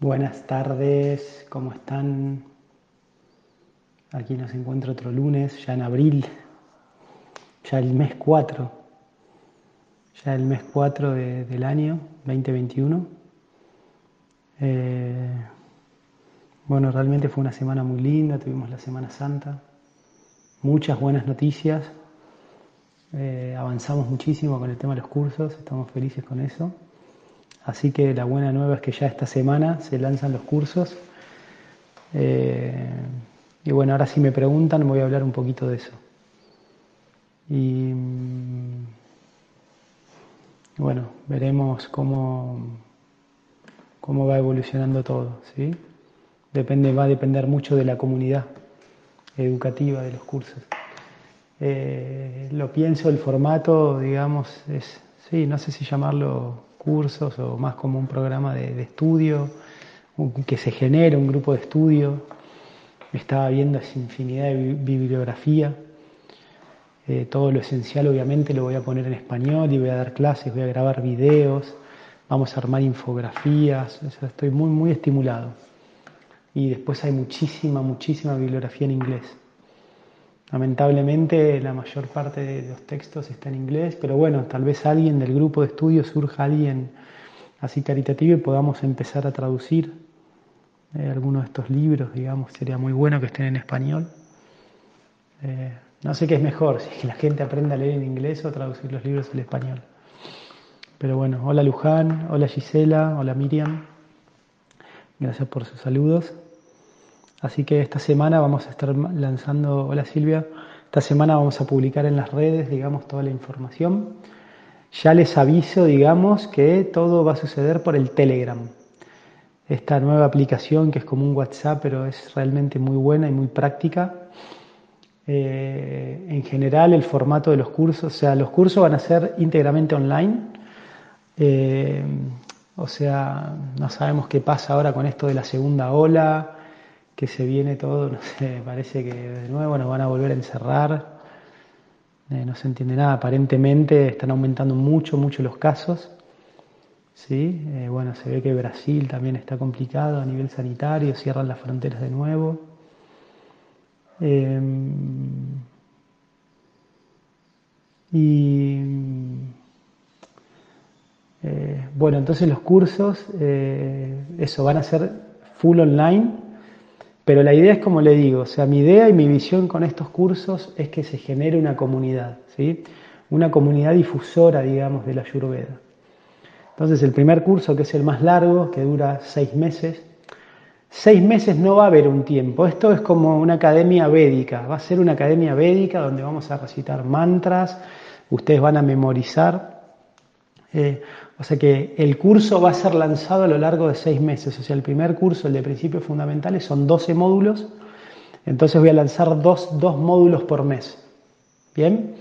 Buenas tardes, ¿cómo están? Aquí nos encuentra otro lunes, ya en abril, ya el mes 4, ya el mes 4 del año 2021. Eh, bueno, realmente fue una semana muy linda, tuvimos la Semana Santa, muchas buenas noticias, eh, avanzamos muchísimo con el tema de los cursos, estamos felices con eso. Así que la buena nueva es que ya esta semana se lanzan los cursos. Eh, y bueno, ahora si me preguntan voy a hablar un poquito de eso. Y mm, bueno, veremos cómo, cómo va evolucionando todo. ¿sí? Depende, va a depender mucho de la comunidad educativa de los cursos. Eh, lo pienso, el formato, digamos, es, sí, no sé si llamarlo cursos o más como un programa de, estudio, que se genere un grupo de estudio. Estaba viendo esa infinidad de bibliografía. Eh, todo lo esencial obviamente lo voy a poner en español y voy a dar clases, voy a grabar videos, vamos a armar infografías, estoy muy, muy estimulado. Y después hay muchísima, muchísima bibliografía en inglés. Lamentablemente la mayor parte de los textos está en inglés, pero bueno, tal vez alguien del grupo de estudio surja alguien así caritativo y podamos empezar a traducir eh, algunos de estos libros, digamos, sería muy bueno que estén en español. Eh, no sé qué es mejor, si es que la gente aprenda a leer en inglés o traducir los libros al español. Pero bueno, hola Luján, hola Gisela, hola Miriam, gracias por sus saludos. Así que esta semana vamos a estar lanzando, hola Silvia, esta semana vamos a publicar en las redes, digamos, toda la información. Ya les aviso, digamos, que todo va a suceder por el Telegram. Esta nueva aplicación que es como un WhatsApp, pero es realmente muy buena y muy práctica. Eh, en general, el formato de los cursos, o sea, los cursos van a ser íntegramente online. Eh, o sea, no sabemos qué pasa ahora con esto de la segunda ola que se viene todo, no sé, parece que de nuevo nos van a volver a encerrar, eh, no se entiende nada, aparentemente están aumentando mucho, mucho los casos, ¿sí? Eh, bueno, se ve que Brasil también está complicado a nivel sanitario, cierran las fronteras de nuevo. Em, y eh, bueno, entonces los cursos, eso, van a ser full online pero la idea es como le digo, o sea, mi idea y mi visión con estos cursos es que se genere una comunidad, ¿sí? Una comunidad difusora, digamos, de la Ayurveda. Entonces, el primer curso, que es el más largo, que dura seis meses, seis meses no va a haber un tiempo. Esto es como una academia védica. Va a ser una academia védica donde vamos a recitar mantras, ustedes van a memorizar. Eh, o sea que el curso va a ser lanzado a lo largo de seis meses. O sea, el primer curso, el de principios fundamentales, son 12 módulos. Entonces voy a lanzar dos, módulos por mes. Bien.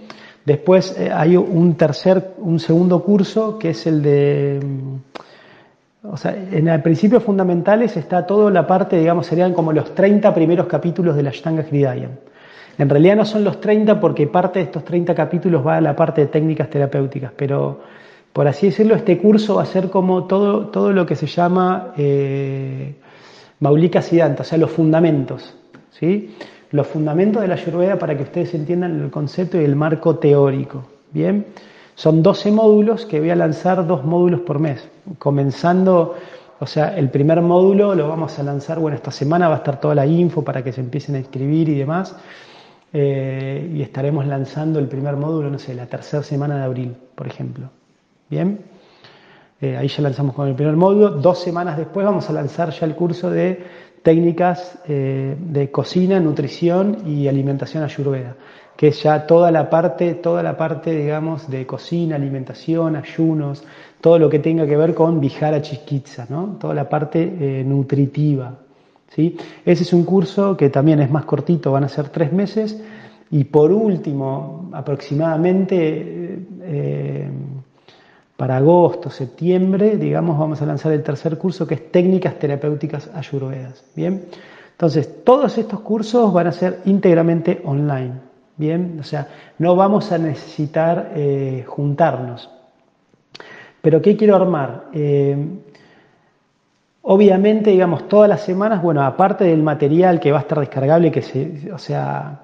Después eh, hay un tercer, un segundo curso que es el de. Mm, o sea, en el principios fundamentales está toda la parte, digamos, serían como los 30 primeros capítulos de la Ashtanga Hridayam. En realidad no son los 30 porque parte de estos 30 capítulos va a la parte de técnicas terapéuticas, pero por así decirlo, este curso va a ser como todo, todo lo que se llama eh, Maulika Siddhanta, o sea, los fundamentos, ¿sí? Los fundamentos de la Ayurveda para que ustedes entiendan el concepto y el marco teórico, ¿bien? Son 12 módulos que voy a lanzar dos módulos por mes, comenzando, o sea, el primer módulo lo vamos a lanzar, bueno, esta semana va a estar toda la info para que se empiecen a escribir y demás, eh, y estaremos lanzando el primer módulo, no sé, la tercera semana de abril, por ejemplo. Bien, eh, ahí ya lanzamos con el primer módulo. Dos semanas después vamos a lanzar ya el curso de técnicas eh, de cocina, nutrición y alimentación ayurveda, que es ya toda la parte, toda la parte, digamos, de cocina, alimentación, ayunos, todo lo que tenga que ver con Vijara Chiquitza, ¿no? Toda la parte eh, nutritiva. ¿sí? Ese es un curso que también es más cortito, van a ser tres meses. Y por último, aproximadamente para agosto, septiembre, digamos, vamos a lanzar el tercer curso que es técnicas terapéuticas ayurvedas. Bien, entonces todos estos cursos van a ser íntegramente online. Bien, o sea, no vamos a necesitar eh, juntarnos. Pero ¿qué quiero armar? Eh, Obviamente, digamos, todas las semanas, bueno, aparte del material que va a estar descargable, que se, o sea,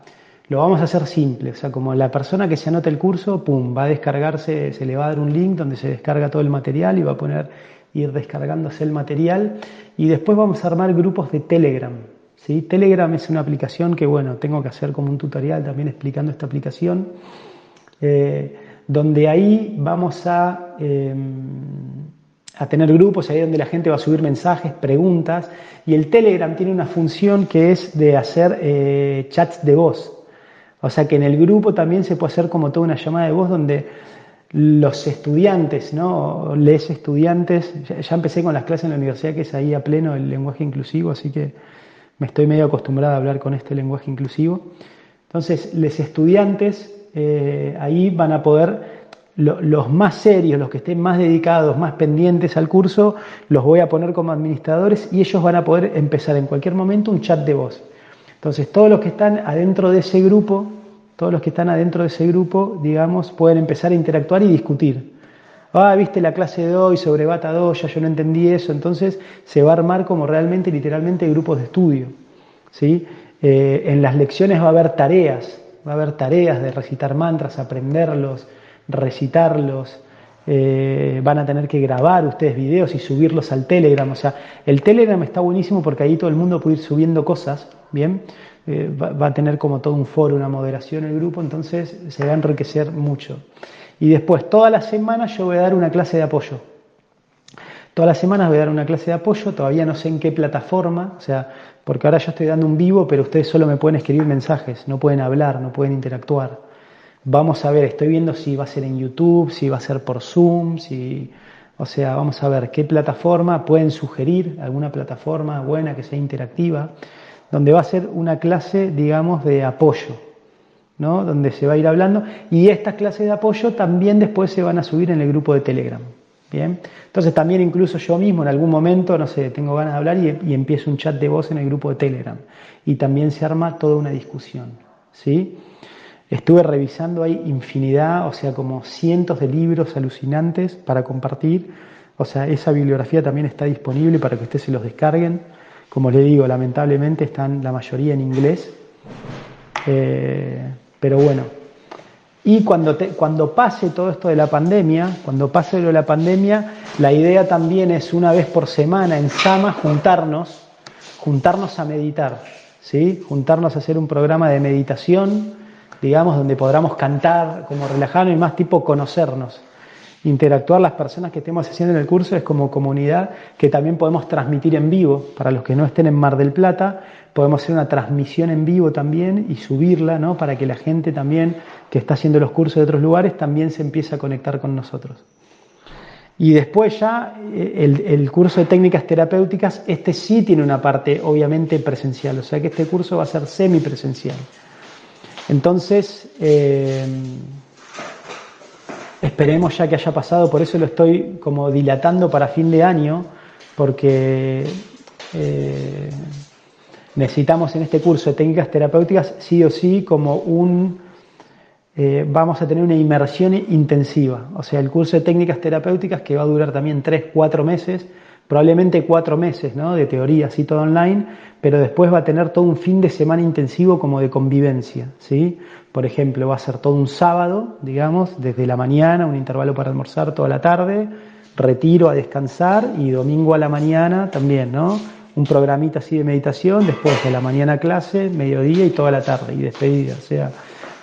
lo vamos a hacer simple, o sea, como la persona que se anota el curso, pum, va a descargarse, se le va a dar un link donde se descarga todo el material y va a poner ir descargándose el material y después vamos a armar grupos de Telegram. ¿sí? Telegram es una aplicación que, bueno, tengo que hacer como un tutorial también explicando esta aplicación, eh, donde ahí vamos a... Em, a tener grupos ahí donde la gente va a subir mensajes, preguntas, y el Telegram tiene una función que es de hacer eh, chats de voz. O sea que en el grupo también se puede hacer como toda una llamada de voz donde los estudiantes, ¿no? Les estudiantes, ya, empecé con las clases en la universidad que es ahí a pleno el lenguaje inclusivo, así que me estoy medio acostumbrado a hablar con este lenguaje inclusivo. Entonces, los estudiantes eh, ahí van a poder los más serios, los que estén más dedicados, más pendientes al curso, los voy a poner como administradores y ellos van a poder empezar en cualquier momento un chat de voz. Entonces, todos los que están adentro de ese grupo, todos los que están adentro de ese grupo, digamos, pueden empezar a interactuar y discutir. Ah, viste la clase de hoy sobre Bata ya yo no entendí eso. Entonces, se va a armar como realmente, literalmente, grupos de estudio. ¿sí? Eh, en las lecciones va a haber tareas, va a haber tareas de recitar mantras, aprenderlos, recitarlos, eh, van a tener que grabar ustedes videos y subirlos al Telegram. O sea, el Telegram está buenísimo porque ahí todo el mundo puede ir subiendo cosas, ¿bien? Eh, va, a tener como todo un foro, una moderación el grupo, entonces se va a enriquecer mucho. Y después, todas las semanas yo voy a dar una clase de apoyo. Todas las semanas voy a dar una clase de apoyo, todavía no sé en qué plataforma, o sea, porque ahora yo estoy dando un vivo, pero ustedes solo me pueden escribir mensajes, no pueden hablar, no pueden interactuar. Vamos a ver, estoy viendo si va a ser en YouTube, si va a ser por Zoom, si, o sea, vamos a ver qué plataforma pueden sugerir, alguna plataforma buena que sea interactiva, donde va a ser una clase, digamos, de apoyo, ¿no? Donde se va a ir hablando y estas clases de apoyo también después se van a subir en el grupo de Telegram. Bien, entonces también incluso yo mismo en algún momento, no sé, tengo ganas de hablar y, empiezo un chat de voz en el grupo de Telegram y también se arma toda una discusión, ¿sí? Estuve revisando ahí infinidad, o sea, como cientos de libros alucinantes para compartir. O sea, esa bibliografía también está disponible para que ustedes se los descarguen. Como les digo, lamentablemente están la mayoría en inglés. Eh, pero bueno. Y cuando, cuando pase todo esto de la pandemia, cuando pase lo de la pandemia, la idea también es una vez por semana en Sama juntarnos, juntarnos a meditar, ¿sí? Juntarnos a hacer un programa de meditación digamos, donde podamos cantar, como relajarnos y más tipo conocernos. Interactuar las personas que estemos haciendo en el curso es como comunidad que también podemos transmitir en vivo. Para los que no estén en Mar del Plata, podemos hacer una transmisión en vivo también y subirla, ¿no? Para que la gente también que está haciendo los cursos de otros lugares también se empiece a conectar con nosotros. Y después ya eh, el, el, curso de técnicas terapéuticas, este sí tiene una parte obviamente presencial, o sea que este curso va a ser semipresencial. Entonces, eh, esperemos ya que haya pasado, por eso lo estoy como dilatando para fin de año, porque eh, necesitamos en este curso de técnicas terapéuticas sí o sí como un, eh, vamos a tener una inmersión intensiva, o sea, el curso de técnicas terapéuticas que va a durar también tres, cuatro meses, probablemente cuatro meses ¿no? de teoría, así todo online, pero después va a tener todo un fin de semana intensivo como de convivencia. ¿sí? Por ejemplo, va a ser todo un sábado, digamos, desde la mañana, un intervalo para almorzar toda la tarde, retiro a descansar y domingo a la mañana también, ¿no? Un programita así de meditación, después de la mañana clase, mediodía y toda la tarde y despedida. O sea,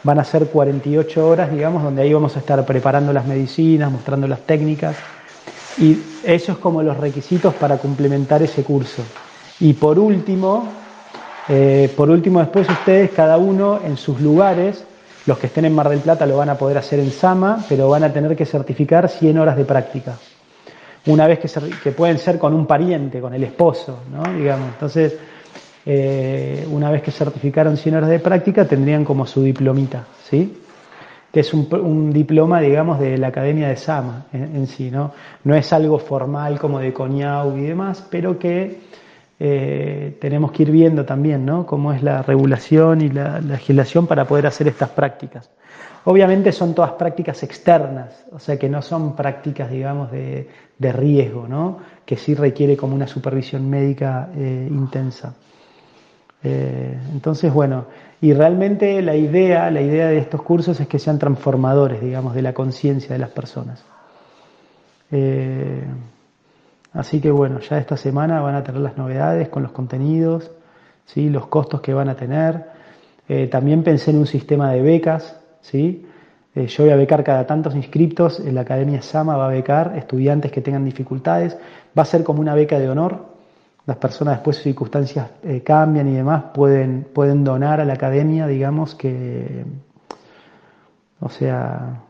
van a ser 48 horas, digamos, donde ahí vamos a estar preparando las medicinas, mostrando las técnicas y esos como los requisitos para complementar ese curso. Y por último, eh, por último después ustedes, cada uno en sus lugares, los que estén en Mar del Plata lo van a poder hacer en Sama, pero van a tener que certificar 100 horas de práctica. Una vez que, que pueden ser con un pariente, con el esposo, ¿no? Digamos. Entonces, eh, una vez que certificaron 100 horas de práctica, tendrían como su diplomita, ¿sí? Que es un, diploma, digamos, de la Academia de Sama en, sí, ¿no? No es algo formal como de Coñau y demás, pero que eh, tenemos que ir viendo también ¿no? cómo es la regulación y la, legislación para poder hacer estas prácticas. Obviamente son todas prácticas externas, o sea que no son prácticas, digamos, de, riesgo, ¿no? que sí requiere como una supervisión médica eh, intensa. Eh, entonces, bueno, y realmente la idea, la idea de estos cursos es que sean transformadores, digamos, de la conciencia de las personas. Así que bueno, ya esta semana van a tener las novedades con los contenidos, ¿sí? los costos que van a tener. Eh, también pensé en un sistema de becas, ¿sí? Eh, yo voy a becar cada tantos inscriptos, la Academia Sama va a becar estudiantes que tengan dificultades, va a ser como una beca de honor, las personas después sus circunstancias eh, cambian y demás, pueden, pueden donar a la academia, digamos que, o sea,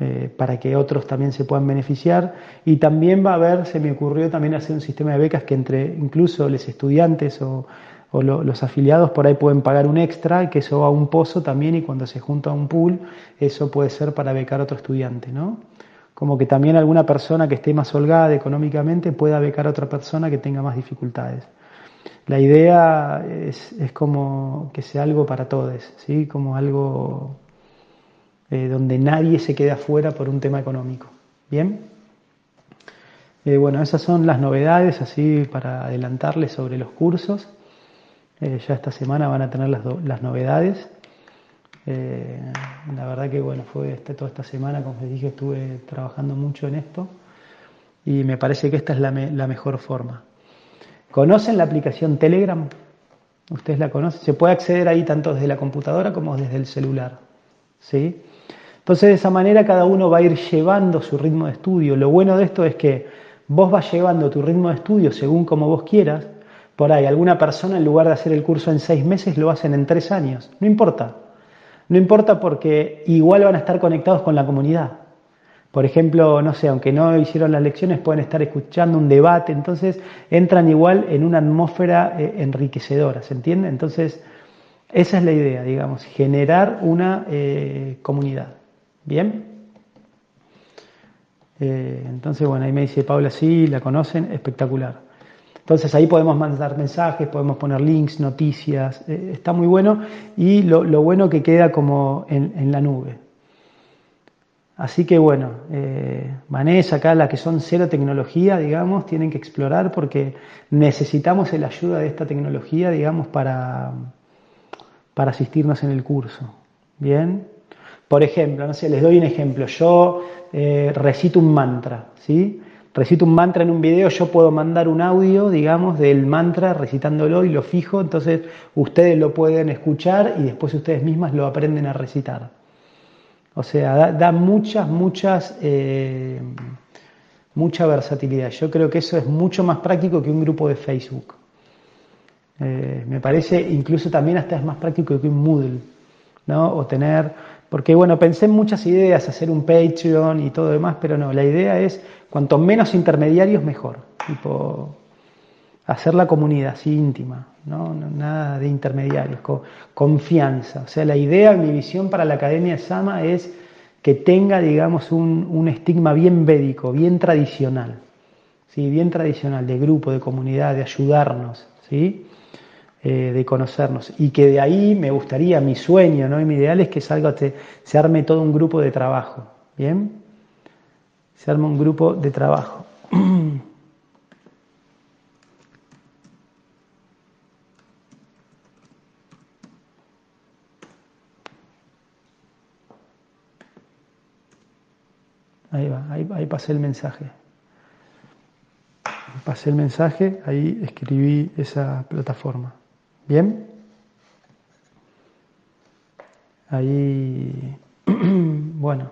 eh, para que otros también se puedan beneficiar. Y también va a haber, se me ocurrió también hacer un sistema de becas que entre incluso los estudiantes o, los afiliados por ahí pueden pagar un extra, que eso va a un pozo también y cuando se junta a un pool, eso puede ser para becar a otro estudiante, ¿no? Como que también alguna persona que esté más holgada económicamente pueda becar a otra persona que tenga más dificultades. La idea es, es como que sea algo para todos, ¿sí? Como algo eh, donde nadie se quede afuera por un tema económico. ¿Bien? Eh, bueno, esas son las novedades, así para adelantarles sobre los cursos. Eh, ya esta semana van a tener las, las novedades. La verdad que bueno, fue este, toda esta semana, como les dije, estuve trabajando mucho en esto y me parece que esta es la, la mejor forma. ¿Conocen la aplicación Telegram? ¿Ustedes la conocen? Se puede acceder ahí tanto desde la computadora como desde el celular. ¿Sí? Entonces de esa manera cada uno va a ir llevando su ritmo de estudio. Lo bueno de esto es que vos vas llevando tu ritmo de estudio según como vos quieras. Por ahí alguna persona en lugar de hacer el curso en seis meses lo hacen en tres años. No importa. No importa porque igual van a estar conectados con la comunidad. Por ejemplo, no sé, aunque no hicieron las lecciones, pueden estar escuchando un debate, entonces entran igual en una atmósfera eh, enriquecedora, ¿se entiende? Entonces, esa es la idea, digamos, generar una eh, comunidad. Bien. Eh, entonces, bueno, ahí me dice Paula, sí, la conocen, espectacular. Entonces ahí podemos mandar mensajes, podemos poner links, noticias, eh, está muy bueno y lo, bueno que queda como en, la nube. Así que bueno, eh, Vanessa, acá las que son cero tecnología, digamos, tienen que explorar porque necesitamos la ayuda de esta tecnología, digamos, para, para asistirnos en el curso. Bien, por ejemplo, no sé, les doy un ejemplo. Yo eh, recito un mantra, ¿sí? Recito un mantra en un video, yo puedo mandar un audio, digamos, del mantra recitándolo y lo fijo, entonces ustedes lo pueden escuchar y después ustedes mismas lo aprenden a recitar. O sea, da, muchas, muchas, eh, mucha versatilidad. Yo creo que eso es mucho más práctico que un grupo de Facebook. Eh, me parece incluso también hasta es más práctico que un Moodle, ¿no? O tener porque bueno, pensé en muchas ideas, hacer un Patreon y todo demás, pero no, la idea es cuanto menos intermediarios mejor. Tipo, hacer la comunidad así íntima, ¿no? nada de intermediarios, confianza. O sea, la idea, mi visión para la Academia Sama es que tenga, digamos, un, un estigma bien védico, bien tradicional, ¿sí? bien tradicional, de grupo, de comunidad, de ayudarnos. ¿sí? Eh, de conocernos. Y que de ahí me gustaría, mi sueño ¿no? y mi ideal es que salga, se arme todo un grupo de trabajo. ¿Bien? Se arma un grupo de trabajo. Ahí va, ahí, ahí pasé el mensaje. Pasé el mensaje, ahí escribí esa plataforma. Bien. Ahí, bueno,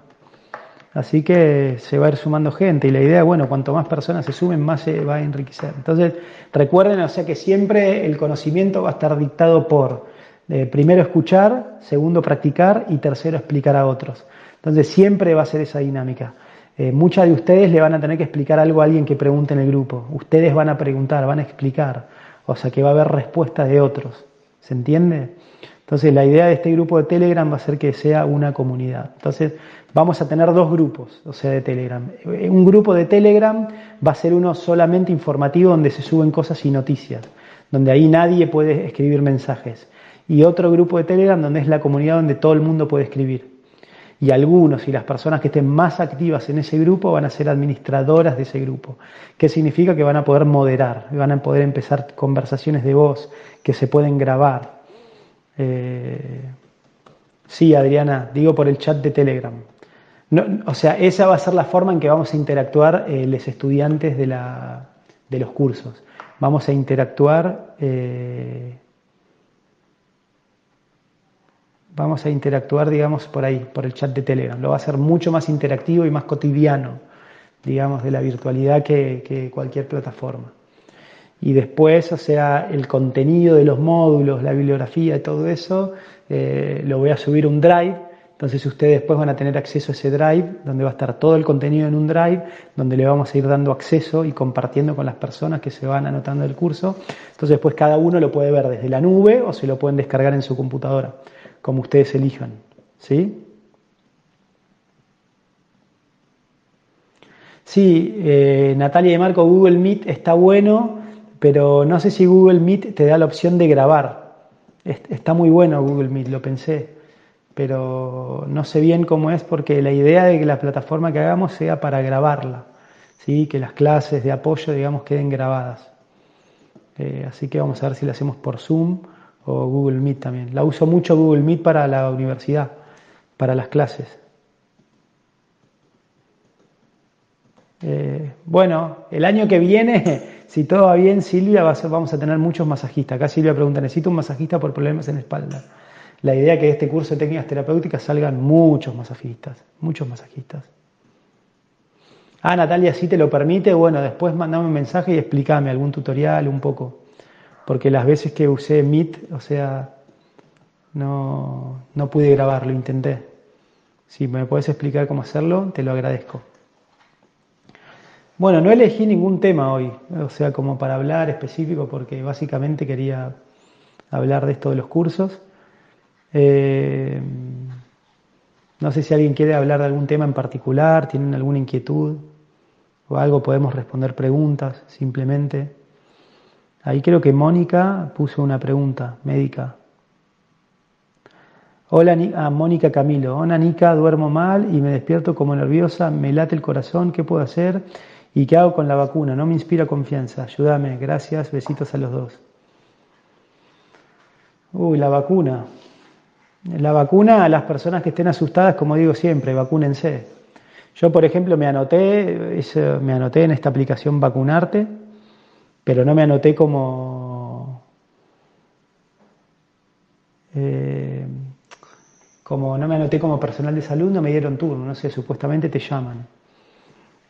así que se va a ir sumando gente y la idea, bueno, cuanto más personas se sumen, más se va a enriquecer. Entonces, recuerden, o sea que siempre el conocimiento va a estar dictado por, eh, primero escuchar, segundo practicar y tercero explicar a otros. Entonces, siempre va a ser esa dinámica. Eh, muchas de ustedes le van a tener que explicar algo a alguien que pregunte en el grupo. Ustedes van a preguntar, van a explicar. O sea que va a haber respuesta de otros. ¿Se entiende? Entonces la idea de este grupo de Telegram va a ser que sea una comunidad. Entonces vamos a tener dos grupos, o sea, de Telegram. Un grupo de Telegram va a ser uno solamente informativo donde se suben cosas y noticias. donde ahí nadie puede escribir mensajes. Y otro grupo de Telegram donde es la comunidad donde todo el mundo puede escribir. Y algunos y las personas que estén más activas en ese grupo van a ser administradoras de ese grupo. ¿Qué significa? Que van a poder moderar, van a poder empezar conversaciones de voz que se pueden grabar. Eh, sí, Adriana, digo por el chat de Telegram. o sea, esa va a ser la forma en que vamos a interactuar eh, los estudiantes de, de, los cursos. Vamos a interactuar eh, vamos a interactuar, digamos, por ahí, por el chat de Telegram. Lo va a hacer mucho más interactivo y más cotidiano, digamos, de la virtualidad que, cualquier plataforma. Y después, o sea, el contenido de los módulos, la bibliografía y todo eso, eh, lo voy a subir un drive. Entonces ustedes después van a tener acceso a ese drive, donde va a estar todo el contenido en un drive, donde le vamos a ir dando acceso y compartiendo con las personas que se van anotando el curso. Entonces después cada uno lo puede ver desde la nube o se lo pueden descargar en su computadora como ustedes elijan. ¿Sí? Sí, eh, Natalia de Marco, Google Meet está bueno, pero no sé si Google Meet te da la opción de grabar. Está muy bueno Google Meet, lo pensé, pero no sé bien cómo es porque la idea de que la plataforma que hagamos sea para grabarla, ¿sí? que las clases de apoyo, digamos, queden grabadas. Eh, así que vamos a ver si la hacemos por Zoom o Google Meet también. La uso mucho Google Meet para la universidad, para las clases. Eh, bueno, el año que viene, si todo va bien, Silvia, vamos a tener muchos masajistas. Acá Silvia pregunta, ¿necesito un masajista por problemas en la espalda? La idea que de este curso de técnicas terapéuticas salgan muchos masajistas, muchos masajistas. Ah, Natalia, si te lo permite, bueno, después mandame un mensaje y explícame algún tutorial un poco porque las veces que usé Meet, o sea, no, no pude grabarlo, intenté. Si me puedes explicar cómo hacerlo, te lo agradezco. Bueno, no elegí ningún tema hoy, o sea, como para hablar específico, porque básicamente quería hablar de esto de los cursos. Eh, no sé si alguien quiere hablar de algún tema en particular, tienen alguna inquietud o algo, podemos responder preguntas simplemente. Ahí creo que Mónica puso una pregunta médica. Hola, ah, Mónica Camilo. Hola, Nica, duermo mal y me despierto como nerviosa, me late el corazón, ¿qué puedo hacer? ¿Y qué hago con la vacuna? No me inspira confianza. Ayúdame, gracias, besitos a los dos. Uy, la vacuna. La vacuna a las personas que estén asustadas, como digo siempre, vacúnense. Yo, por ejemplo, me anoté, me anoté en esta aplicación Vacunarte pero no me anoté como, eh, como no me anoté como personal de salud, no me dieron turno, no sé, supuestamente te llaman.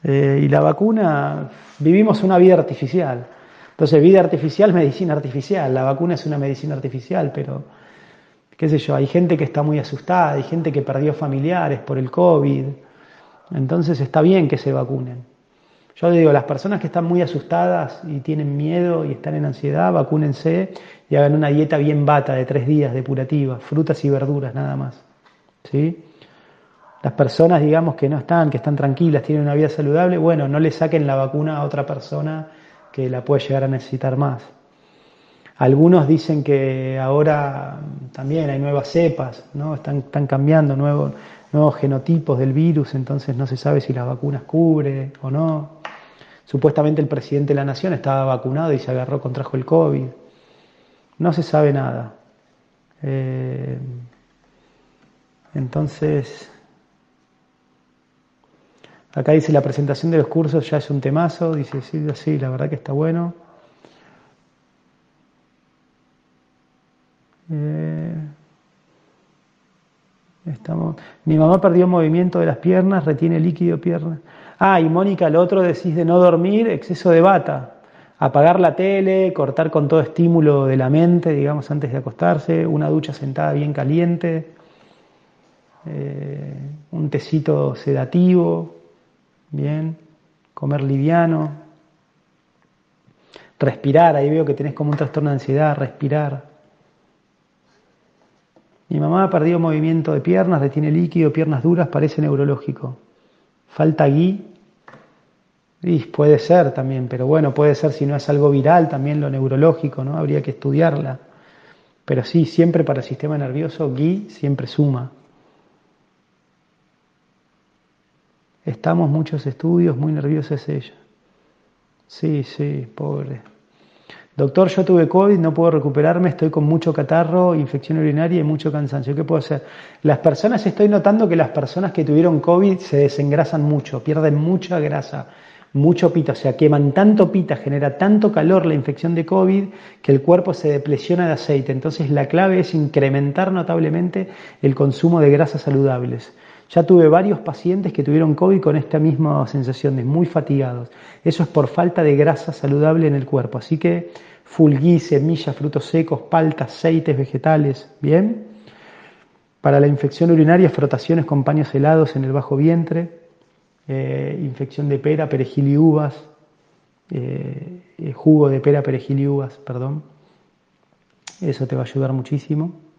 Eh, y la vacuna, vivimos una vida artificial. Entonces, vida artificial, medicina artificial. La vacuna es una medicina artificial, pero, qué sé yo, hay gente que está muy asustada, hay gente que perdió familiares por el COVID. Entonces está bien que se vacunen. Yo digo, las personas que están muy asustadas y tienen miedo y están en ansiedad, vacúnense y hagan una dieta bien bata de tres días depurativa, frutas y verduras nada más. ¿Sí? Las personas, digamos, que no están, que están tranquilas, tienen una vida saludable, bueno, no le saquen la vacuna a otra persona que la puede llegar a necesitar más. Algunos dicen que ahora también hay nuevas cepas, ¿no? están, cambiando nuevos, nuevos genotipos del virus, entonces no se sabe si las vacunas cubre o no. Supuestamente el presidente de la nación estaba vacunado y se agarró, contrajo el COVID. No se sabe nada. Eh, entonces, acá dice la presentación de los cursos ya es un temazo, dice, sí, sí, la verdad que está bueno. Eh, estamos, mi mamá perdió movimiento de las piernas, retiene líquido piernas. Ah, y Mónica, lo otro decís de no dormir, exceso de bata. Apagar la tele, cortar con todo estímulo de la mente, digamos, antes de acostarse, una ducha sentada bien caliente, eh, un tecito sedativo, bien, comer liviano, respirar, ahí veo que tenés como un trastorno de ansiedad, respirar. Mi mamá ha perdido movimiento de piernas, retiene líquido, piernas duras, parece neurológico. Falta gui Y puede ser también, pero bueno, puede ser si no es algo viral, también lo neurológico, ¿no? Habría que estudiarla. Pero sí, siempre para el sistema nervioso, Gui siempre suma. Estamos muchos estudios, muy nerviosa es ella. Sí, sí, pobre. Doctor, yo tuve COVID, no puedo recuperarme, estoy con mucho catarro, infección urinaria y mucho cansancio. ¿Qué puedo hacer? Las personas, estoy notando que las personas que tuvieron COVID se desengrasan mucho, pierden mucha grasa, mucho pita, o sea, queman tanto pita, genera tanto calor la infección de COVID que el cuerpo se depresiona de aceite. Entonces la clave es incrementar notablemente el consumo de grasas saludables. Ya tuve varios pacientes que tuvieron COVID con esta misma sensación de muy fatigados. Eso es por falta de grasa saludable en el cuerpo. Así que fulgui, semillas, frutos secos, paltas, aceites vegetales, ¿bien? Para la infección urinaria, frotaciones con paños helados en el bajo vientre, eh, infección de pera, perejil y uvas, eh, eh, jugo de pera, perejil y uvas, perdón. Eso te va a ayudar muchísimo.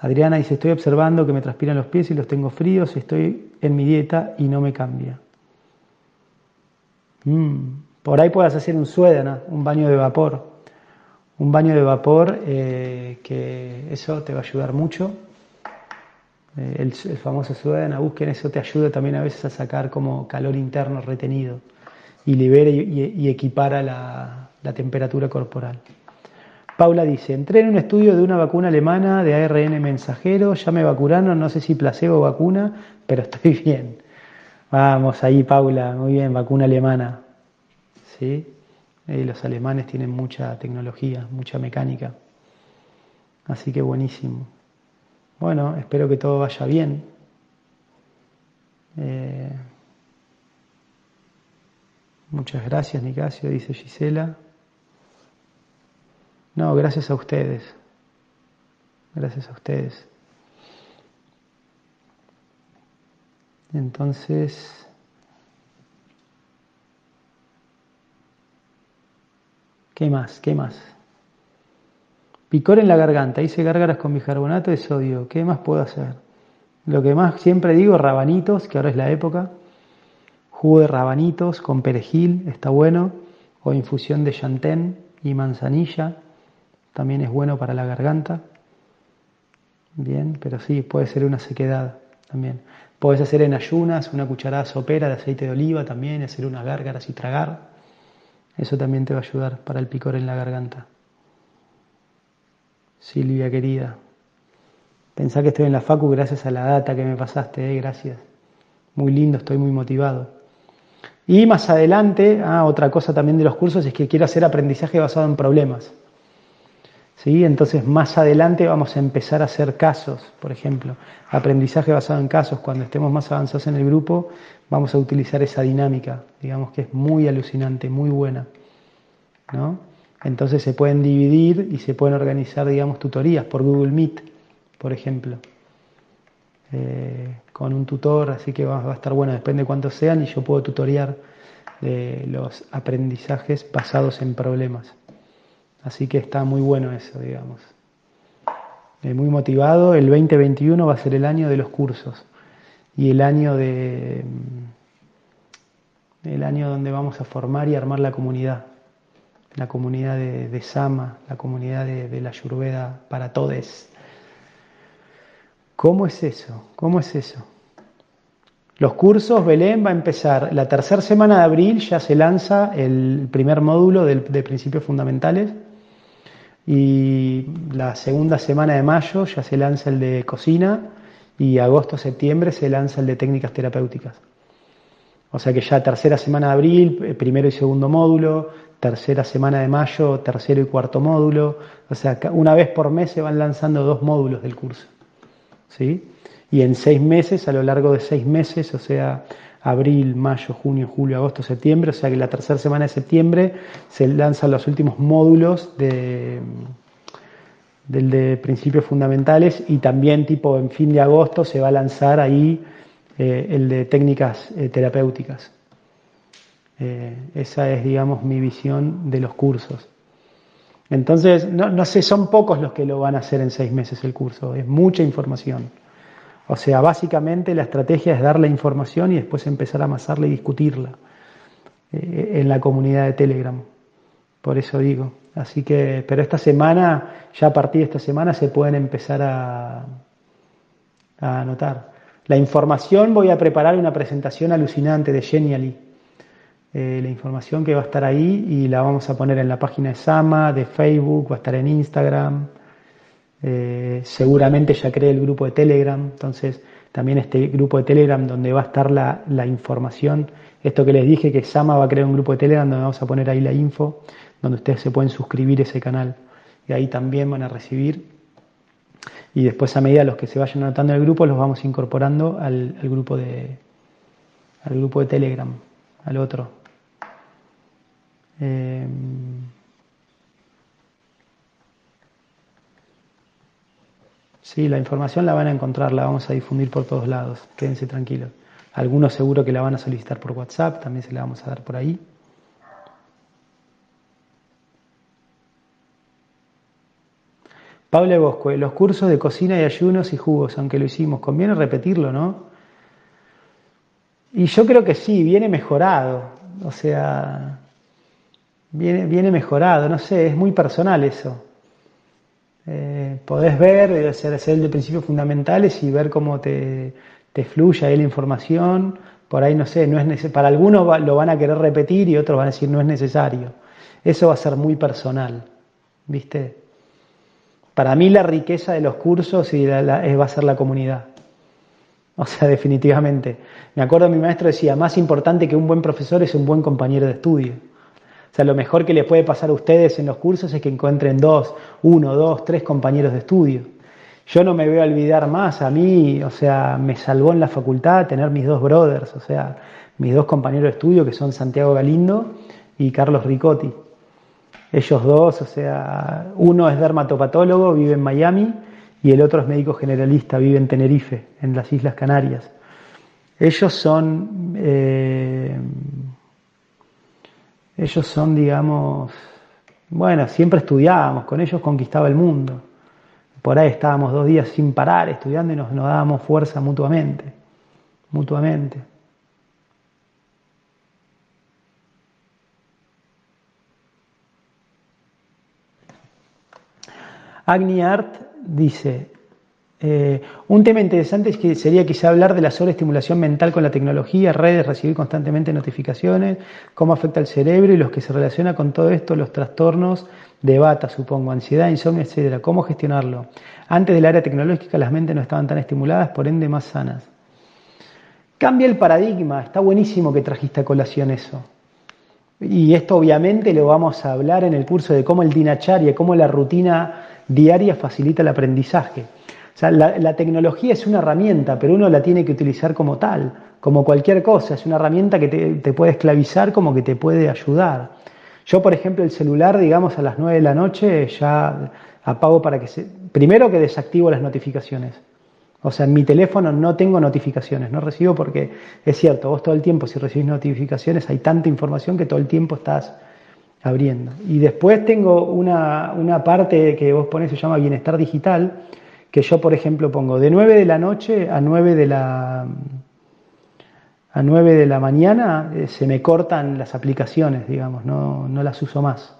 Adriana dice, estoy observando que me transpiran los pies y los tengo fríos, estoy en mi dieta y no me cambia. Mm, por ahí puedas hacer un suédana, un baño de vapor. Un baño de vapor eh, que eso te va a ayudar mucho. Eh, el, famoso suédana, busquen eso, te ayuda también a veces a sacar como calor interno retenido y libera y, equipara la temperatura corporal. Paula dice, entré en un estudio de una vacuna alemana de ARN mensajero, ya me vacunaron, no sé si placebo o vacuna, pero estoy bien. Vamos ahí, Paula, muy bien, vacuna alemana. ¿Sí? Eh, los alemanes tienen mucha tecnología, mucha mecánica. Así que buenísimo. Bueno, espero que todo vaya bien. Eh, muchas gracias, Nicasio, dice Gisela. No, gracias a ustedes. Gracias a ustedes. Entonces, ¿qué más? ¿Qué más? Picor en la garganta, hice gárgaras con bicarbonato de sodio. ¿Qué más puedo hacer? Lo que más siempre digo, rabanitos, que ahora es la época. Jugo de rabanitos con perejil, está bueno. O infusión de chantén y manzanilla también es bueno para la garganta. Bien, pero sí, puede ser una sequedad también. Puedes hacer en ayunas una cucharada sopera de aceite de oliva también, hacer unas gárgaras y tragar. Eso también te va a ayudar para el picor en la garganta. Silvia querida, pensá que estoy en la Facu gracias a la data que me pasaste, eh, gracias. Muy lindo, estoy muy motivado. Y más adelante, ah, otra cosa también de los cursos es que quiero hacer aprendizaje basado en problemas. ¿Sí? Entonces más adelante vamos a empezar a hacer casos, por ejemplo, aprendizaje basado en casos, cuando estemos más avanzados en el grupo, vamos a utilizar esa dinámica, digamos que es muy alucinante, muy buena. ¿no? Entonces se pueden dividir y se pueden organizar, digamos, tutorías por Google Meet, por ejemplo, eh, con un tutor, así que va, a estar bueno, depende de cuántos sean, y yo puedo tutoriar de los aprendizajes basados en problemas. Así que está muy bueno eso, digamos. Eh, muy motivado. El 2021 va a ser el año de los cursos y el año de mm, el año donde vamos a formar y armar la comunidad, la comunidad de, Sama, la comunidad de, la Ayurveda para todos. ¿Cómo es eso? ¿Cómo es eso? Los cursos, Belén va a empezar la tercera semana de abril, ya se lanza el primer módulo de principios fundamentales y la segunda semana de mayo ya se lanza el de cocina y agosto-septiembre se lanza el de técnicas terapéuticas. O sea que ya tercera semana de abril, eh, primero y segundo módulo, tercera semana de mayo, tercero y cuarto módulo. O sea, una vez por mes se van lanzando dos módulos del curso. ¿sí? Y en seis meses, a lo largo de seis meses, o sea, abril, mayo, junio, julio, agosto, septiembre, o sea que la tercera semana de septiembre se lanzan los últimos módulos de, del de principios fundamentales y también tipo en fin de agosto se va a lanzar ahí eh, el de técnicas eh, terapéuticas. Eh, esa es, digamos, mi visión de los cursos. Entonces, no, no sé, son pocos los que lo van a hacer en seis meses el curso, es mucha información. O sea, básicamente la estrategia es dar la información y después empezar a amasarla y discutirla eh, en la comunidad de Telegram. Por eso digo. Así que, pero esta semana, ya a partir de esta semana, se pueden empezar a, a anotar. La información, voy a preparar una presentación alucinante de Genially. Eh, la información que va a estar ahí y la vamos a poner en la página de Sama, de Facebook, va a estar en Instagram. Eh, seguramente ya creé el grupo de Telegram, entonces también este grupo de Telegram donde va a estar la, la, información. Esto que les dije que Sama va a crear un grupo de Telegram donde vamos a poner ahí la info, donde ustedes se pueden suscribir a ese canal y ahí también van a recibir y después a medida los que se vayan anotando el grupo los vamos incorporando al, grupo de al grupo de Telegram, al otro. Eh, sí, la información la van a encontrar, la vamos a difundir por todos lados, quédense tranquilos. Algunos seguro que la van a solicitar por WhatsApp, también se la vamos a dar por ahí. Pablo Bosco, los cursos de cocina y ayunos y jugos, aunque lo hicimos, conviene repetirlo, ¿no? Y yo creo que sí, viene mejorado, o sea, viene, viene mejorado, no sé, es muy personal eso. Eh, podés ver, hacer, hacer de principios fundamentales y ver cómo te, te fluye ahí la información. Por ahí, no sé, no es para algunos lo van a querer repetir y otros van a decir no es necesario. Eso va a ser muy personal, ¿viste? Para mí la riqueza de los cursos y va a ser la comunidad. O sea, definitivamente. Me acuerdo mi maestro decía, más importante que un buen profesor es un buen compañero de estudio. O sea, lo mejor que les puede pasar a ustedes en los cursos es que encuentren dos, uno, dos, tres compañeros de estudio. Yo no me voy a olvidar más, a mí, o sea, me salvó en la facultad tener mis dos brothers, o sea, mis dos compañeros de estudio que son Santiago Galindo y Carlos Ricotti. Ellos dos, o sea, uno es dermatopatólogo, vive en Miami, y el otro es médico generalista, vive en Tenerife, en las Islas Canarias. Ellos son, eh, ellos son, digamos, bueno, siempre estudiábamos, con ellos conquistaba el mundo. Por ahí estábamos dos días sin parar estudiando y nos, dábamos fuerza mutuamente, mutuamente. Agni Art dice, eh, un tema interesante es que sería quizá hablar de la sobreestimulación mental con la tecnología, redes, recibir constantemente notificaciones, cómo afecta al cerebro y los que se relaciona con todo esto, los trastornos de bata, supongo, ansiedad, insomnio, etcétera, cómo gestionarlo. Antes del área tecnológica las mentes no estaban tan estimuladas, por ende más sanas. Cambia el paradigma, está buenísimo que trajiste a colación eso. Y esto obviamente lo vamos a hablar en el curso de cómo el dinacharya, cómo la rutina diaria facilita el aprendizaje. O sea, la, tecnología es una herramienta, pero uno la tiene que utilizar como tal, como cualquier cosa. Es una herramienta que te, puede esclavizar como que te puede ayudar. Yo, por ejemplo, el celular, digamos, a las 9 de la noche ya apago para que se... Primero que desactivo las notificaciones. O sea, en mi teléfono no tengo notificaciones, no recibo porque es cierto, vos todo el tiempo si recibís notificaciones hay tanta información que todo el tiempo estás abriendo. Y después tengo una, una parte que vos pones, se llama bienestar digital, que yo, por ejemplo, pongo de 9 de la noche a 9 de la, a 9 de la mañana, eh, se me cortan las aplicaciones, digamos, no, no, las uso más.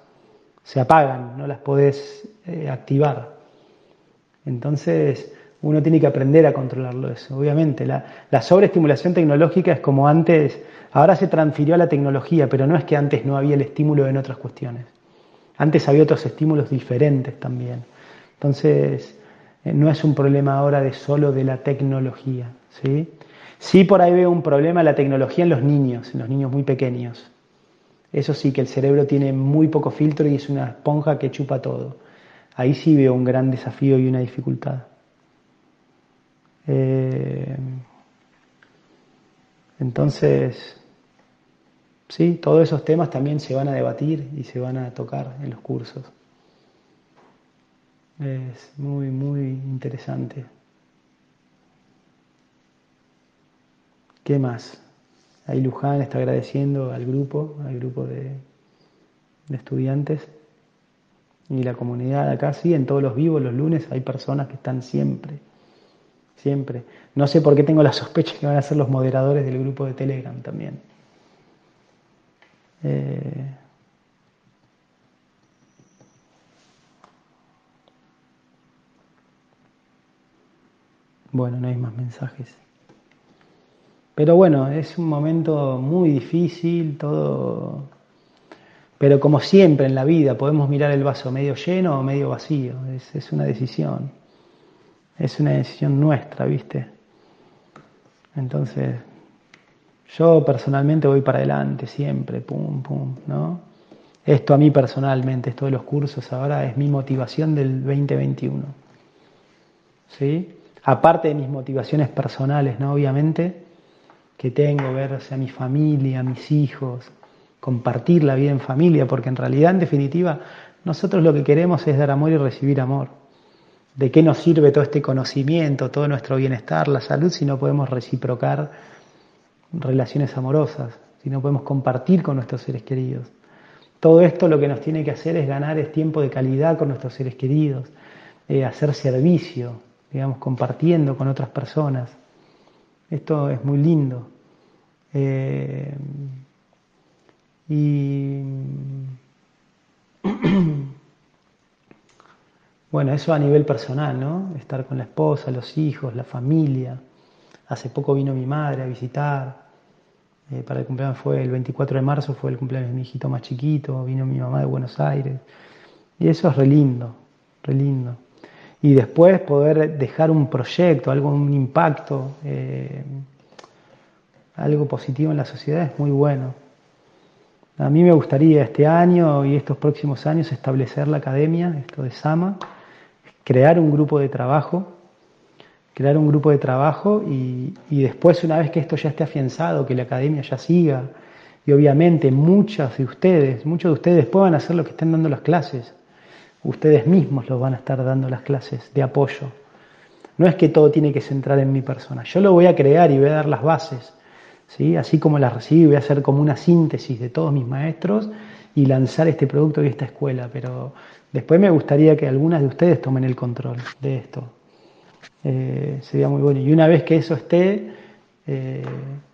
Se apagan, no las podés eh, activar. Entonces, uno tiene que aprender a controlarlo eso. Obviamente, la, la sobreestimulación tecnológica es como antes Ahora se transfirió a la tecnología, pero no es que antes no había el estímulo en otras cuestiones. Antes había otros estímulos diferentes también. Entonces, no es un problema ahora de solo de la tecnología. ¿sí? sí, por ahí veo un problema la tecnología en los niños, en los niños muy pequeños. Eso sí, que el cerebro tiene muy poco filtro y es una esponja que chupa todo. Ahí sí veo un gran desafío y una dificultad. Eh, entonces, Sí, todos esos temas también se van a debatir y se van a tocar en los cursos. Es muy, muy interesante. ¿Qué más? Ahí Luján está agradeciendo al grupo, al grupo de, de estudiantes y la comunidad acá, sí, en todos los vivos, los lunes, hay personas que están siempre, siempre. No sé por qué tengo la sospecha que van a ser los moderadores del grupo de Telegram también. Eh, bueno, no hay más mensajes. Pero bueno, es un momento muy difícil, todo... Pero como siempre en la vida, podemos mirar el vaso medio lleno o medio vacío. Es, una decisión. Es una decisión nuestra, ¿viste? Entonces, yo personalmente voy para adelante siempre, pum, pum, ¿no? Esto a mí personalmente, esto de los cursos ahora es mi motivación del 2021. ¿Sí? Aparte de mis motivaciones personales, ¿no? Obviamente, que tengo, ver a mi familia, a mis hijos, compartir la vida en familia, porque en realidad, en definitiva, nosotros lo que queremos es dar amor y recibir amor. ¿De qué nos sirve todo este conocimiento, todo nuestro bienestar, la salud, si no podemos reciprocar relaciones amorosas, si no podemos compartir con nuestros seres queridos? Todo esto lo que nos tiene que hacer es ganar es tiempo de calidad con nuestros seres queridos, eh, hacer servicio, digamos, compartiendo con otras personas. Esto es muy lindo. Eh, y Bueno, eso a nivel personal, ¿no? Estar con la esposa, los hijos, la familia. Hace poco vino mi madre a visitar. Eh, para el cumpleaños fue el 24 de marzo, fue el cumpleaños de mi hijito más chiquito. Vino mi mamá de Buenos Aires. Y eso es re lindo, re lindo. Y después poder dejar un proyecto, algo, un impacto, eh, algo positivo en la sociedad es muy bueno. A mí me gustaría este año y estos próximos años establecer la academia, esto de Sama, crear un grupo de trabajo, crear un grupo de trabajo y, después una vez que esto ya esté afianzado, que la academia ya siga, y obviamente muchas de ustedes, muchos de ustedes a hacer lo que estén dando las clases, ustedes mismos los van a estar dando las clases de apoyo. No es que todo tiene que centrar en mi persona, yo lo voy a crear y voy a dar las bases, ¿sí? así como las recibí, voy a hacer como una síntesis de todos mis maestros y lanzar este producto y esta escuela, pero Después me gustaría que algunas de ustedes tomen el control de esto. Eh, sería muy bueno. Y una vez que eso esté, eh,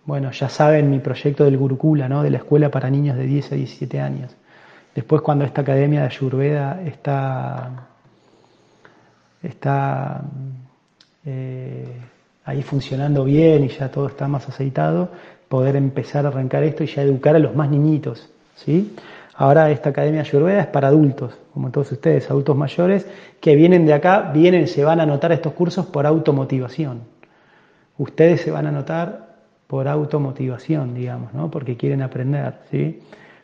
bueno, ya saben mi proyecto del Gurukula, ¿no? de la escuela para niños de 10 a 17 años. Después cuando esta academia de Ayurveda está, está eh, ahí funcionando bien y ya todo está más aceitado, poder empezar a arrancar esto y ya educar a los más niñitos. ¿sí? Ahora esta academia Ayurveda es para adultos, como todos ustedes, adultos mayores, que vienen de acá, vienen, se van a anotar estos cursos por automotivación. Ustedes se van a anotar por automotivación, digamos, ¿no? porque quieren aprender, ¿sí?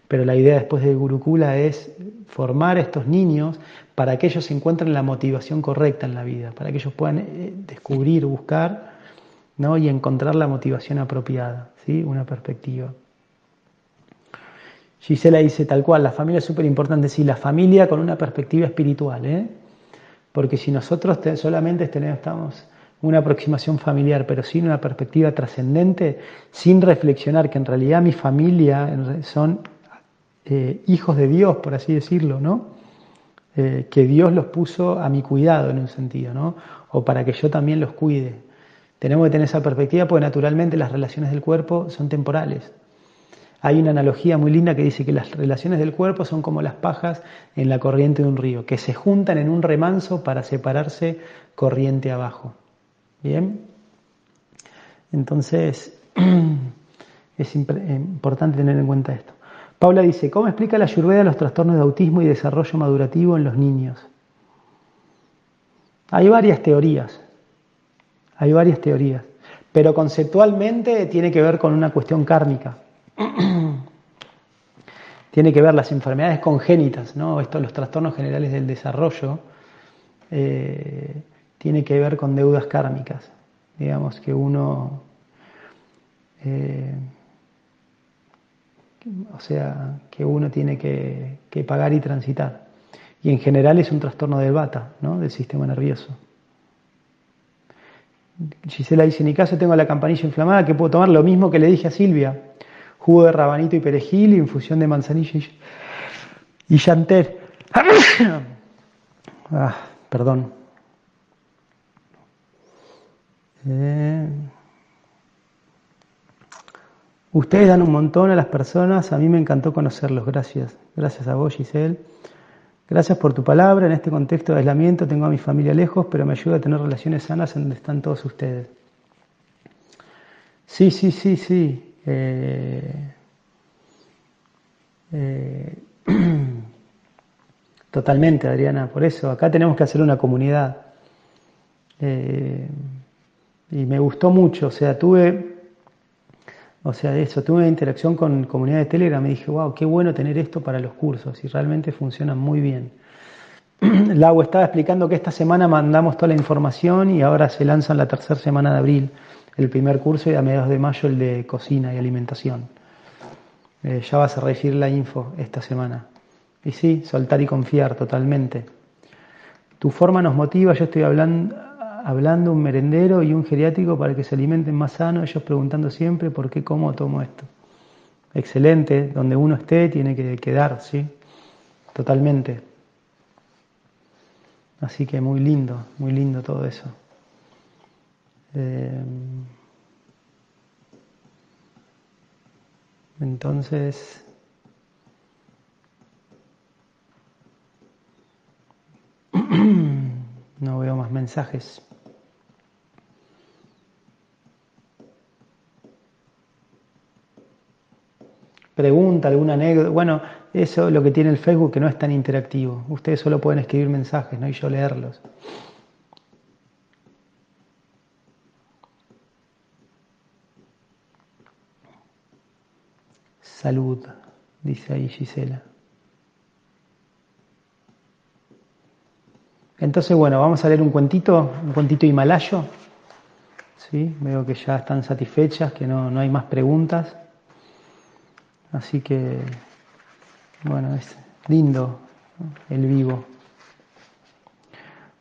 Pero la idea después de Gurukula es formar a estos niños para que ellos encuentren la motivación correcta en la vida, para que ellos puedan eh, descubrir, buscar ¿no? y encontrar la motivación apropiada, ¿sí? una perspectiva. Gisela dice tal cual, la familia es súper importante, sí, la familia con una perspectiva espiritual, ¿eh? porque si nosotros solamente tenemos, estamos una aproximación familiar, pero sin una perspectiva trascendente, sin reflexionar que en realidad mi familia son eh, hijos de Dios, por así decirlo, ¿no? Eh, que Dios los puso a mi cuidado en un sentido, ¿no? O para que yo también los cuide. Tenemos que tener esa perspectiva porque naturalmente las relaciones del cuerpo son temporales. Hay una analogía muy linda que dice que las relaciones del cuerpo son como las pajas en la corriente de un río, que se juntan en un remanso para separarse corriente abajo. ¿Bien? Entonces, es importante tener en cuenta esto. Paula dice, ¿cómo explica la Ayurveda los trastornos de autismo y desarrollo madurativo en los niños? Hay varias teorías, hay varias teorías, pero conceptualmente tiene que ver con una cuestión kármica. tiene que ver las enfermedades congénitas, ¿no? Esto, los trastornos generales del desarrollo, eh, tiene que ver con deudas kármicas, digamos que uno, eh, o sea, que uno tiene que, pagar y transitar. Y en general es un trastorno del bata, ¿no? del sistema nervioso. Gisela dice, en mi caso tengo la campanilla inflamada, que puedo tomar lo mismo que le dije a Silvia jugo de rabanito y perejil, infusión de manzanilla y, chanter. ah, perdón. Eh, ustedes dan un montón a las personas, a mí me encantó conocerlos, gracias. Gracias a vos, Giselle. Gracias por tu palabra. En este contexto de aislamiento tengo a mi familia lejos, pero me ayuda a tener relaciones sanas en donde están todos ustedes. Sí, sí, sí, sí. Eh, eh, totalmente, Adriana. Por eso, acá tenemos que hacer una comunidad. Y me gustó mucho, o sea, tuve, o sea, eso, tuve una interacción con comunidad de Telegram, me dije, wow, qué bueno tener esto para los cursos y realmente funciona muy bien. Lau estaba explicando que esta semana mandamos toda la información y ahora se lanza en la tercera semana de abril el primer curso y a mediados de mayo el de cocina y alimentación. Eh, ya vas a recibir la info esta semana. Y sí, soltar y confiar totalmente. Tu forma nos motiva, yo estoy hablando, hablando un merendero y un geriátrico para que se alimenten más sano, ellos preguntando siempre por qué, cómo tomo esto. Excelente, donde uno esté tiene que quedar, ¿sí? Totalmente. Así que muy lindo, muy lindo todo eso. Eh, entonces, no veo más mensajes. Pregunta, alguna anécdota. Bueno, eso es lo que tiene el Facebook que no es tan interactivo. Ustedes solo pueden escribir mensajes, ¿no? Y yo leerlos. Salud, dice ahí Gisela. Entonces, bueno, vamos a leer un cuentito, un cuentito himalayo. ¿Sí? Veo que ya están satisfechas, que no, no hay más preguntas. Así que, bueno, es lindo el vivo.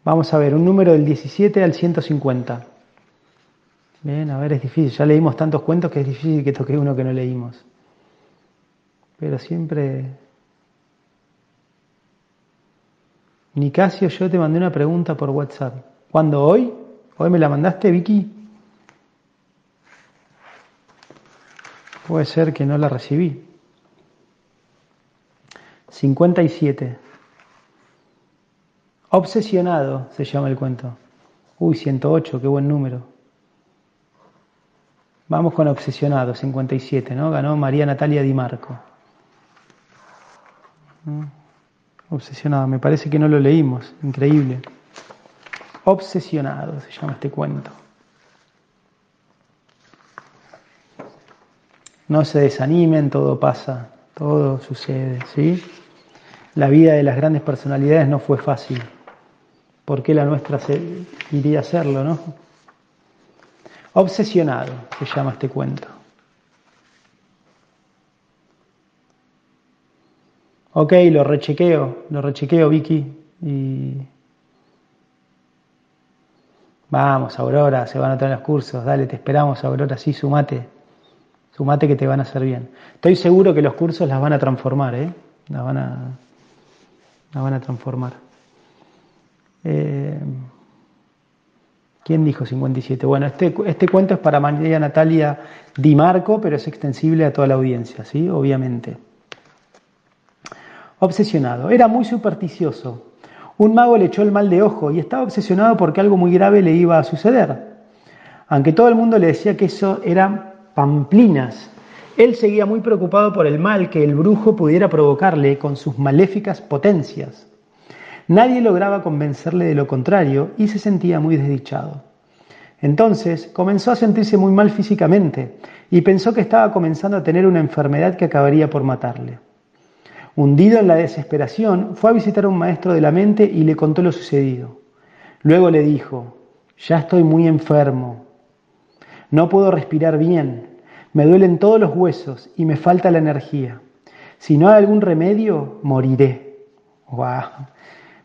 Vamos a ver, un número del 17 al 150. Bien, a ver, es difícil. Ya leímos tantos cuentos que es difícil que toque uno que no leímos. Pero siempre... Nicasio, yo te mandé una pregunta por WhatsApp. ¿Cuándo hoy? ¿Hoy me la mandaste, Vicky? Puede ser que no la recibí. 57. Obsesionado se llama el cuento. Uy, 108, qué buen número. Vamos con Obsesionado, 57, ¿no? Ganó María Natalia Di Marco. Mm, obsesionado, me parece que no lo leímos, increíble. Obsesionado se llama este cuento. No se desanimen, todo pasa, todo sucede, ¿sí? La vida de las grandes personalidades no fue fácil. ¿Por qué la nuestra se, iría a hacerlo, no? Obsesionado se llama este cuento. Ok, lo rechequeo, lo rechequeo, Vicky. Y. Vamos, Aurora, se van a tener los cursos. Dale, te esperamos, Aurora, sí, sumate. Sumate que te van a hacer bien. Estoy seguro que los cursos las van a transformar, ¿eh? Las van a, las van a transformar. Eh, ¿Quién dijo 57? Bueno, este, este cuento es para María Natalia Di Marco, pero es extensible a toda la audiencia, ¿sí? Obviamente. Obsesionado. Era muy supersticioso. Un mago le echó el mal de ojo y estaba obsesionado porque algo muy grave le iba a suceder. Aunque todo el mundo le decía que eso era pamplinas. Él seguía muy preocupado por el mal que el brujo pudiera provocarle con sus maléficas potencias. Nadie lograba convencerle de lo contrario y se sentía muy desdichado. Entonces comenzó a sentirse muy mal físicamente y pensó que estaba comenzando a tener una enfermedad que acabaría por matarle. Hundido en la desesperación, fue a visitar a un maestro de la mente y le contó lo sucedido. Luego le dijo, ya estoy muy enfermo, no puedo respirar bien, me duelen todos los huesos y me falta la energía. Si no hay algún remedio, moriré.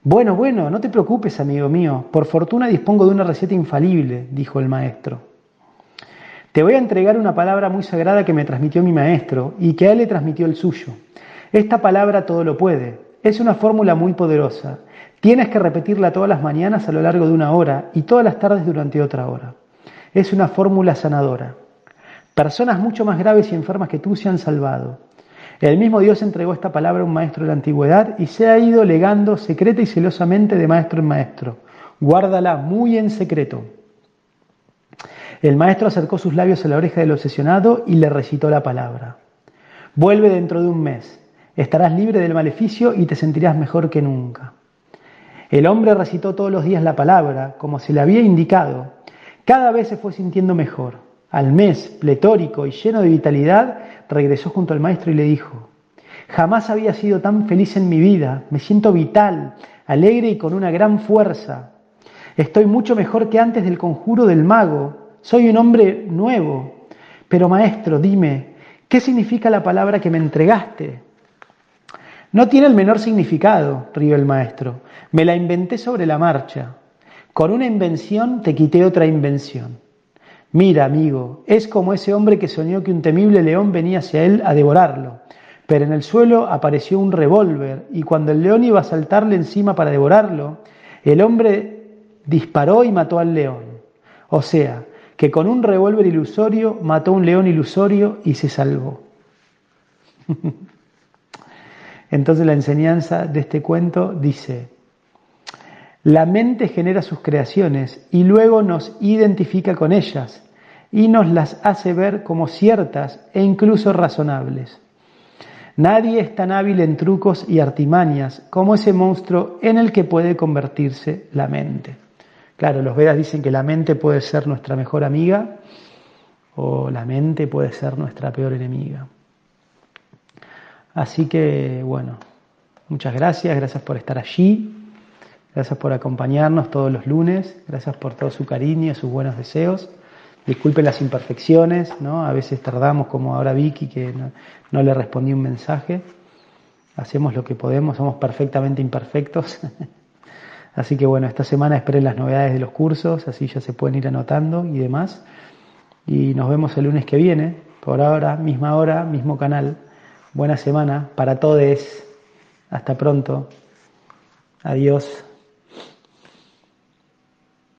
Bueno, bueno, no te preocupes, amigo mío. Por fortuna dispongo de una receta infalible, dijo el maestro. Te voy a entregar una palabra muy sagrada que me transmitió mi maestro y que a él le transmitió el suyo. Esta palabra todo lo puede. Es una fórmula muy poderosa. Tienes que repetirla todas las mañanas a lo largo de una hora y todas las tardes durante otra hora. Es una fórmula sanadora. Personas mucho más graves y enfermas que tú se han salvado. El mismo Dios entregó esta palabra a un maestro de la antigüedad y se ha ido legando secreta y celosamente de maestro en maestro. Guárdala muy en secreto. El maestro acercó sus labios a la oreja del obsesionado y le recitó la palabra. Vuelve dentro de un mes. Estarás libre del maleficio y te sentirás mejor que nunca. El hombre recitó todos los días la palabra, como se le había indicado. Cada vez se fue sintiendo mejor. Al mes, pletórico y lleno de vitalidad, regresó junto al maestro y le dijo, Jamás había sido tan feliz en mi vida, me siento vital, alegre y con una gran fuerza. Estoy mucho mejor que antes del conjuro del mago, soy un hombre nuevo. Pero maestro, dime, ¿qué significa la palabra que me entregaste? No tiene el menor significado, río el maestro. Me la inventé sobre la marcha. Con una invención te quité otra invención. Mira, amigo, es como ese hombre que soñó que un temible león venía hacia él a devorarlo. Pero en el suelo apareció un revólver y cuando el león iba a saltarle encima para devorarlo, el hombre disparó y mató al león. O sea, que con un revólver ilusorio mató a un león ilusorio y se salvó. Entonces la enseñanza de este cuento dice, la mente genera sus creaciones y luego nos identifica con ellas y nos las hace ver como ciertas e incluso razonables. Nadie es tan hábil en trucos y artimañas como ese monstruo en el que puede convertirse la mente. Claro, los Vedas dicen que la mente puede ser nuestra mejor amiga o la mente puede ser nuestra peor enemiga. Así que, bueno, muchas gracias, gracias por estar allí, gracias por acompañarnos todos los lunes, gracias por todo su cariño, y sus buenos deseos. Disculpen las imperfecciones, ¿no? A veces tardamos, como ahora Vicky, que no, no le respondí un mensaje. Hacemos lo que podemos, somos perfectamente imperfectos. Así que bueno, esta semana esperen las novedades de los cursos, así ya se pueden ir anotando y demás. Y nos vemos el lunes que viene, por ahora, misma hora, mismo canal. Buena semana para todos. Hasta pronto. Adiós.